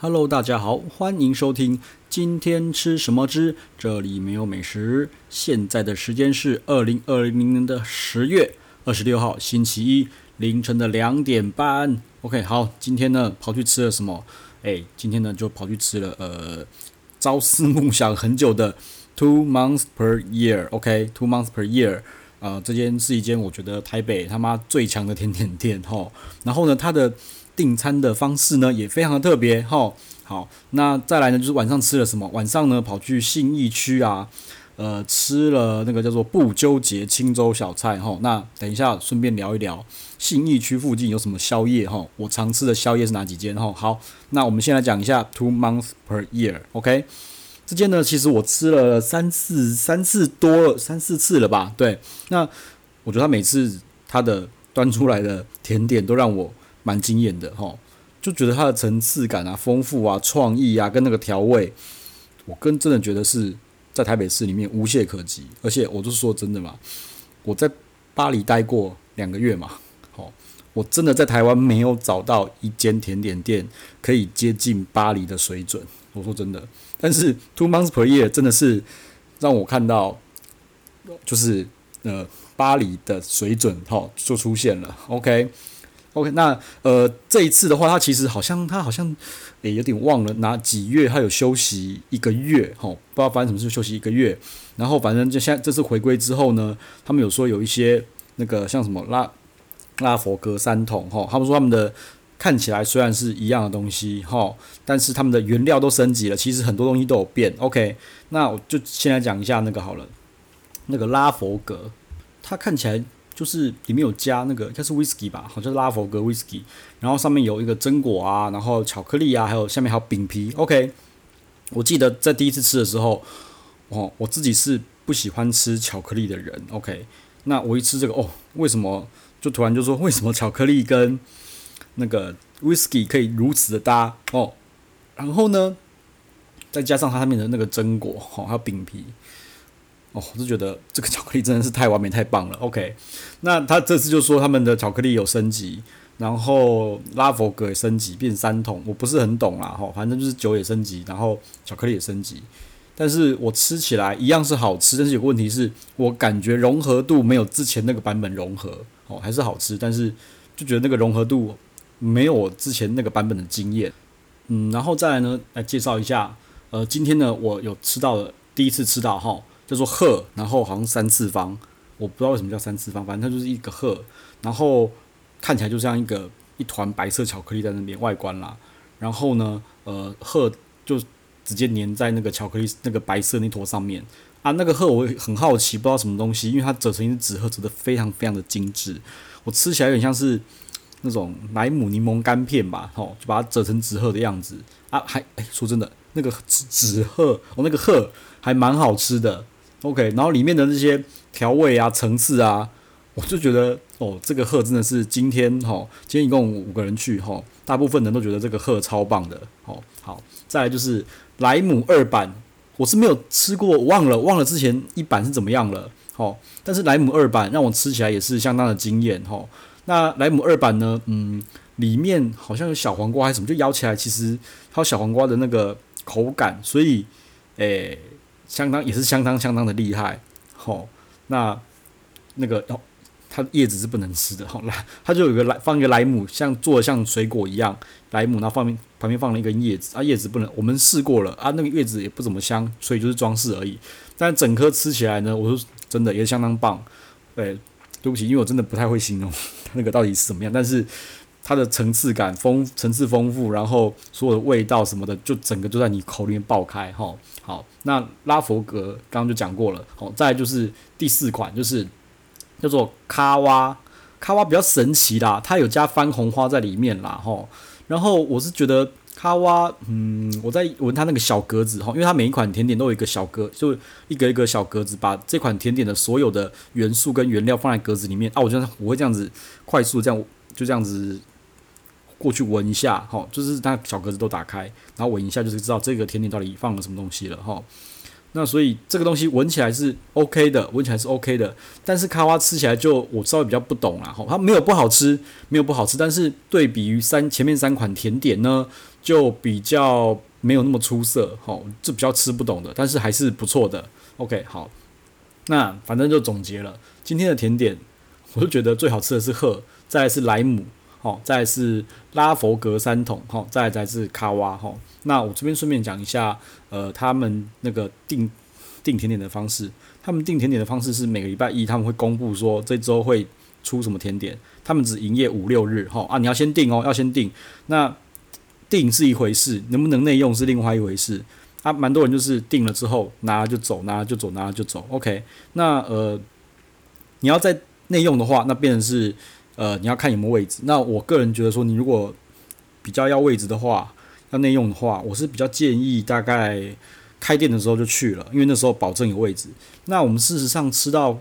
Hello，大家好，欢迎收听今天吃什么之这里没有美食。现在的时间是二零二零年的十月二十六号星期一凌晨的两点半。OK，好，今天呢跑去吃了什么？哎，今天呢就跑去吃了呃朝思暮想很久的 Two Months Per Year。OK，Two Months Per Year，呃，这间是一间我觉得台北他妈最强的甜点店哈。然后呢，它的订餐的方式呢也非常的特别哈，好，那再来呢就是晚上吃了什么？晚上呢跑去信义区啊，呃，吃了那个叫做不纠结青州小菜哈。那等一下顺便聊一聊信义区附近有什么宵夜哈，我常吃的宵夜是哪几间哈？好，那我们先来讲一下 Two Months Per Year，OK？这间呢其实我吃了三次，三次多了，三四次了吧？对，那我觉得他每次他的端出来的甜点都让我。蛮惊艳的哈，就觉得它的层次感啊、丰富啊、创意啊，跟那个调味，我跟真的觉得是在台北市里面无懈可击。而且我就是说真的嘛，我在巴黎待过两个月嘛，好，我真的在台湾没有找到一间甜点店可以接近巴黎的水准。我说真的，但是 Two Months Per Year 真的是让我看到，就是呃巴黎的水准哈就出现了。OK。OK，那呃，这一次的话，他其实好像他好像也、有点忘了哪几月他有休息一个月，吼，不知道发生什么事休息一个月。然后反正就现在这次回归之后呢，他们有说有一些那个像什么拉拉佛格三桶，吼，他们说他们的看起来虽然是一样的东西，吼，但是他们的原料都升级了，其实很多东西都有变。OK，那我就先来讲一下那个好了，那个拉佛格，它看起来。就是里面有加那个，应该是 whisky 吧，好像是拉佛格 whisky，然后上面有一个榛果啊，然后巧克力啊，还有下面还有饼皮。OK，我记得在第一次吃的时候，哦，我自己是不喜欢吃巧克力的人。OK，那我一吃这个，哦，为什么就突然就说为什么巧克力跟那个 whisky 可以如此的搭？哦，然后呢，再加上它上面的那个榛果，哦，还有饼皮。我就觉得这个巧克力真的是太完美、太棒了。OK，那他这次就说他们的巧克力有升级，然后拉佛格也升级变三桶，我不是很懂啦。哈，反正就是酒也升级，然后巧克力也升级，但是我吃起来一样是好吃，但是有个问题是我感觉融合度没有之前那个版本融合。哦，还是好吃，但是就觉得那个融合度没有我之前那个版本的惊艳。嗯，然后再来呢，来介绍一下，呃，今天呢我有吃到的，第一次吃到哈。叫做鹤，然后好像三次方，我不知道为什么叫三次方，反正它就是一个鹤，然后看起来就像一个一团白色巧克力在那边外观啦。然后呢，呃，鹤就直接粘在那个巧克力那个白色那坨上面啊。那个鹤我很好奇，不知道什么东西，因为它折成一只纸鹤，折得非常非常的精致。我吃起来有点像是那种莱姆柠檬干片吧，吼，就把它折成纸鹤的样子啊。还哎，说真的，那个纸纸鹤，我那个鹤还蛮好吃的。OK，然后里面的那些调味啊、层次啊，我就觉得哦，这个鹤真的是今天哈，今天一共五个人去哈，大部分人都觉得这个鹤超棒的。好，好，再来就是莱姆二版，我是没有吃过，忘了忘了之前一版是怎么样了。好，但是莱姆二版让我吃起来也是相当的惊艳。哈，那莱姆二版呢，嗯，里面好像有小黄瓜还是什么，就咬起来其实它有小黄瓜的那个口感，所以，诶。相当也是相当相当的厉害，吼，那那个哦，它叶子是不能吃的，吼，来，它就有个来放一个莱姆，像做的像水果一样，莱姆，然后放边旁边放了一根叶子，啊，叶子不能，我们试过了啊，那个叶子也不怎么香，所以就是装饰而已。但整颗吃起来呢，我说真的也相当棒，对，对不起，因为我真的不太会形容那个到底是怎么样，但是。它的层次感丰层次丰富，然后所有的味道什么的，就整个就在你口里面爆开哈。好，那拉佛格刚刚就讲过了，好，再就是第四款，就是叫做卡哇，卡哇比较神奇啦，它有加番红花在里面啦哈。然后我是觉得卡哇，嗯，我在闻它那个小格子哈，因为它每一款甜点都有一个小格，就一个一个小格子，把这款甜点的所有的元素跟原料放在格子里面啊，我觉得我会这样子快速这样就这样子。过去闻一下，哈，就是它小格子都打开，然后闻一下，就是知道这个甜点到底放了什么东西了，哈。那所以这个东西闻起来是 OK 的，闻起来是 OK 的，但是卡哇吃起来就我稍微比较不懂啦，哈，它没有不好吃，没有不好吃，但是对比于三前面三款甜点呢，就比较没有那么出色，哈，就比较吃不懂的，但是还是不错的，OK，好，那反正就总结了今天的甜点，我就觉得最好吃的是鹤，再来是莱姆，好，再是拉佛格三桶，好，再来才是卡哇，吼。那我这边顺便讲一下，呃，他们那个订订甜点的方式，他们订甜点的方式是每个礼拜一他们会公布说这周会出什么甜点，他们只营业五六日，哈啊，你要先订哦，要先订。那订是一回事，能不能内用是另外一回事。啊，蛮多人就是订了之后拿就走，拿就走，拿就走。OK，那呃，你要在内用的话，那变成是呃，你要看有没有位置。那我个人觉得说，你如果比较要位置的话，要内用的话，我是比较建议大概开店的时候就去了，因为那时候保证有位置。那我们事实上吃到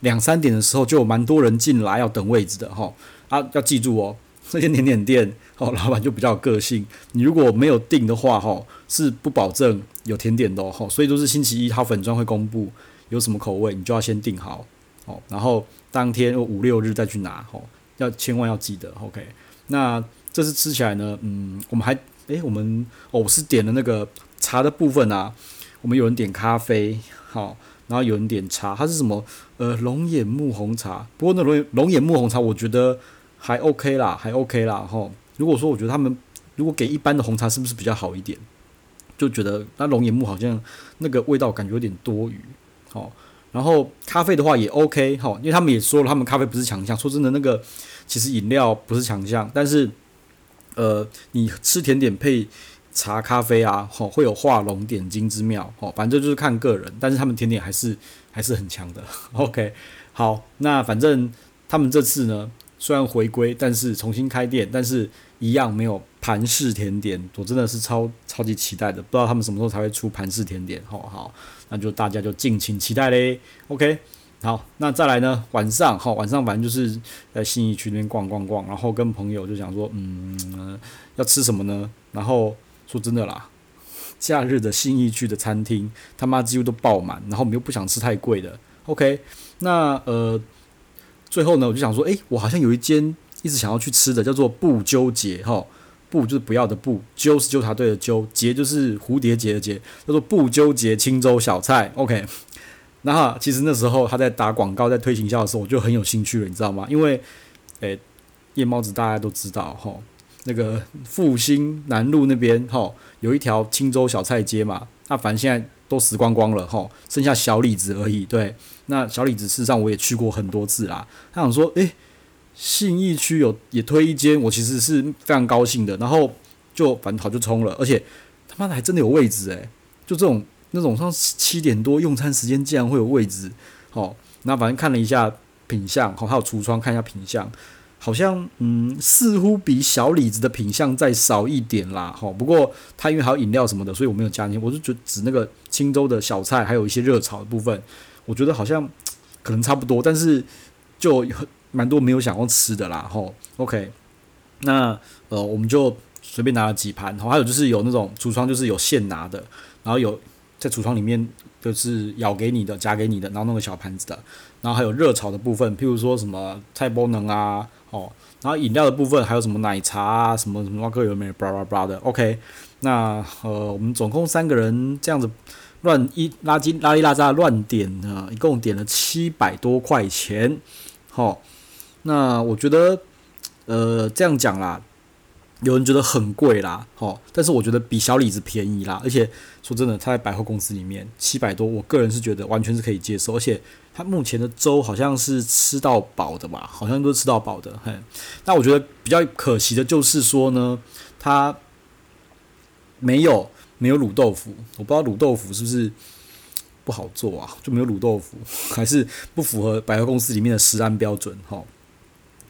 两三点的时候，就有蛮多人进来要等位置的哈。啊，要记住哦，这些甜点店哦，老板就比较有个性。你如果没有订的话哈，是不保证有甜点的哦。所以都是星期一他粉专会公布有什么口味，你就要先订好哦。然后当天五六日再去拿哦，要千万要记得。OK，那这次吃起来呢，嗯，我们还。诶，我们哦，我是点了那个茶的部分啊。我们有人点咖啡，好，然后有人点茶，它是什么？呃，龙眼木红茶。不过那龙龙眼木红茶，我觉得还 OK 啦，还 OK 啦。哈，如果说我觉得他们如果给一般的红茶，是不是比较好一点？就觉得那龙眼木好像那个味道感觉有点多余。好，然后咖啡的话也 OK，哈，因为他们也说了，他们咖啡不是强项。说真的，那个其实饮料不是强项，但是。呃，你吃甜点配茶咖啡啊，吼，会有画龙点睛之妙，哦，反正就是看个人，但是他们甜点还是还是很强的。OK，好，那反正他们这次呢，虽然回归，但是重新开店，但是一样没有盘式甜点，我真的是超超级期待的，不知道他们什么时候才会出盘式甜点，吼，好，那就大家就敬请期待嘞。OK。好，那再来呢？晚上好，晚上反正就是在信义区那边逛逛逛，然后跟朋友就想说，嗯、要吃什么呢？然后说真的啦，假日的信义区的餐厅他妈几乎都爆满，然后我们又不想吃太贵的。OK，那呃，最后呢，我就想说，诶、我好像有一间一直想要去吃的，叫做不纠结哈，不就是不要的不，纠是纠察队的纠，结就是蝴蝶结的结，叫做不纠结青州小菜。OK。那其实那时候他在打广告，在推行销的时候，我就很有兴趣了，你知道吗？因为，诶、夜猫子大家都知道哈，那个复兴南路那边哈，有一条青州小菜街嘛。那反正现在都死光光了吼，剩下小李子而已。对，那小李子事实上我也去过很多次啦。他想说，诶、信义区有也推一间，我其实是非常高兴的。然后就反正好就冲了，而且他妈的还真的有位置诶、就这种。那种像七点多用餐时间竟然会有位置，好，那反正看了一下品相，好，还有橱窗看一下品相，好像嗯似乎比小李子的品相再少一点啦，好，不过它因为还有饮料什么的，所以我没有加进去，我就觉指那个青州的小菜，还有一些热炒的部分，我觉得好像可能差不多，但是就很蛮多没有想要吃的啦，吼，OK，那呃我们就随便拿了几盘，好，还有就是有那种橱窗就是有现拿的，然后有。在橱窗里面就是舀给你的，夹给你的，然后弄个小盘子的，然后还有热炒的部分，譬如说什么菜包能啊，哦，然后饮料的部分还有什么奶茶啊，什么什么各有没有，巴拉巴拉的，OK，那呃，我们总共三个人这样子乱一垃圾拉一拉杂乱点呢，一共点了七百多块钱，好、哦，那我觉得呃这样讲啦。有人觉得很贵啦，哦，但是我觉得比小李子便宜啦，而且说真的，他在百货公司里面七百多，我个人是觉得完全是可以接受，而且他目前的粥好像是吃到饱的吧，好像都是吃到饱的，嘿。那我觉得比较可惜的就是说呢，他没有没有卤豆腐，我不知道卤豆腐是不是不好做啊，就没有卤豆腐，还是不符合百货公司里面的食安标准，齁。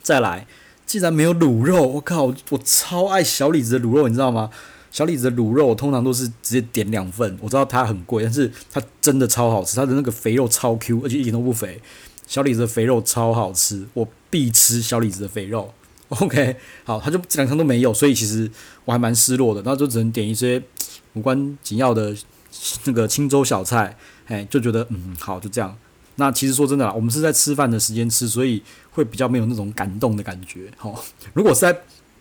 再来。既然没有卤肉，我靠！我超爱小李子的卤肉，你知道吗？小李子的卤肉我通常都是直接点两份。我知道它很贵，但是它真的超好吃。它的那个肥肉超 Q，而且一点都不肥。小李子的肥肉超好吃，我必吃小李子的肥肉。OK，好，他就这两项都没有，所以其实我还蛮失落的。然后就只能点一些无关紧要的那个清粥小菜，哎，就觉得嗯好，就这样。那其实说真的啦，我们是在吃饭的时间吃，所以会比较没有那种感动的感觉。齁，如果是在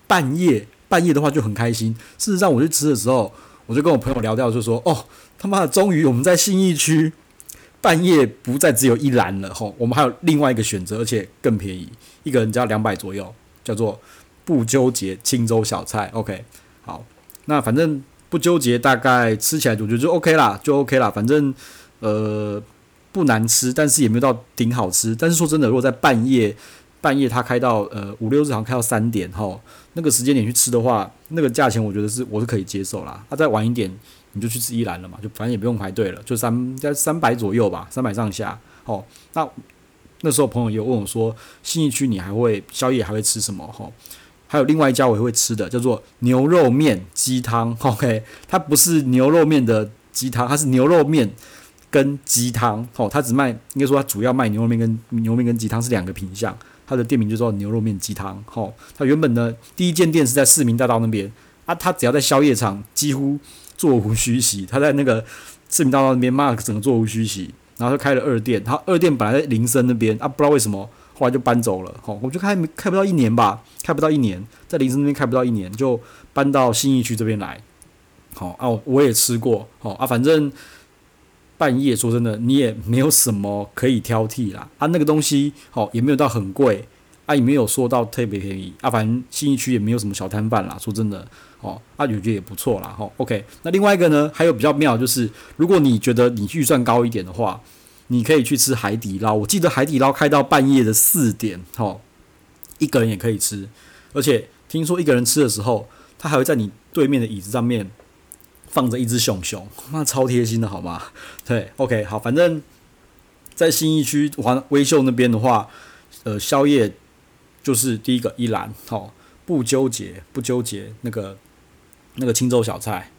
半夜半夜的话，就很开心。事实上，我去吃的时候，我就跟我朋友聊掉，就说：“哦，他妈的，终于我们在信义区半夜不再只有一兰了。吼，我们还有另外一个选择，而且更便宜，一个人只要两百左右，叫做不纠结清粥小菜。OK，好，那反正不纠结，大概吃起来我觉得就 OK 啦，就 OK 啦。反正呃。”不难吃，但是也没有到顶好吃。但是说真的，如果在半夜，半夜他开到呃五六日，好像开到三点哈，那个时间点去吃的话，那个价钱我觉得是我是可以接受啦。他、啊、再晚一点，你就去吃一兰了嘛，就反正也不用排队了，就三在三百左右吧，三百上下。哦，那那时候朋友也问我说，新义区你还会宵夜还会吃什么？齁，还有另外一家我也会吃的，叫做牛肉面鸡汤。OK，它不是牛肉面的鸡汤，它是牛肉面。跟鸡汤，哦，他只卖，应该说他主要卖牛肉面跟牛肉面跟鸡汤是两个品项，他的店名就叫牛肉面鸡汤，哦，他原本呢第一间店是在市民大道那边，啊，他只要在宵夜场几乎座无虚席，他在那个市民大道那边骂整个座无虚席，然后就开了二店，他二店本来在林森那边，啊，不知道为什么后来就搬走了，哦，我就开开不到一年吧，开不到一年，在林森那边开不到一年就搬到信义区这边来，好啊，我也吃过，好啊，反正。半夜说真的，你也没有什么可以挑剔啦。啊，那个东西好也没有到很贵，啊也没有说到特别便宜啊。反正新义区也没有什么小摊贩啦。说真的，哦，啊，我觉得也不错啦。哈，OK。那另外一个呢，还有比较妙就是，如果你觉得你预算高一点的话，你可以去吃海底捞。我记得海底捞开到半夜的四点，哈，一个人也可以吃。而且听说一个人吃的时候，他还会在你对面的椅子上面。放着一只熊熊，那超贴心的好吗？对，OK，好，反正，在新义区环威秀那边的话，呃，宵夜就是第一个一兰，好，不纠结，不纠结那个那个清粥小菜，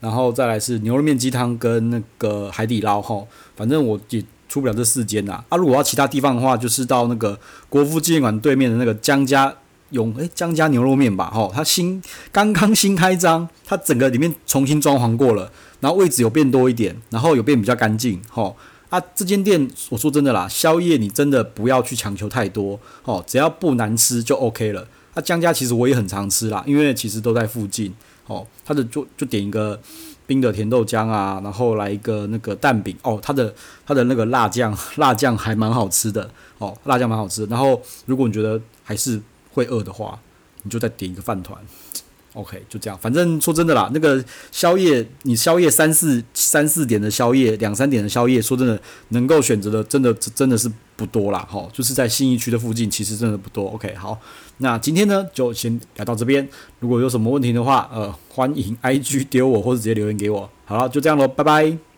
然后再来是牛肉面鸡汤跟那个海底捞，哈，反正我也出不了这四间呐。啊，如果要其他地方的话，就是到那个国父纪念馆对面的那个江家。永诶江家牛肉面吧，吼，它新刚刚新开张，它整个里面重新装潢过了，然后位置有变多一点，然后有变比较干净，吼啊，这间店我说真的啦，宵夜你真的不要去强求太多，吼，只要不难吃就 OK 了。啊，江家其实我也很常吃啦，因为其实都在附近，哦，它的就就点一个冰的甜豆浆啊，然后来一个那个蛋饼，哦，它的它的那个辣酱辣酱还蛮好吃的，哦，辣酱蛮好吃。然后如果你觉得还是会饿的话，你就再点一个饭团，OK，就这样。反正说真的啦，那个宵夜，你宵夜三四三四点的宵夜，两三点的宵夜，说真的，能够选择的真的真的是不多啦。齁，就是在信义区的附近，其实真的不多。OK，好，那今天呢就先聊到这边。如果有什么问题的话，呃，欢迎 IG 丢我或者直接留言给我。好了，就这样喽，拜拜。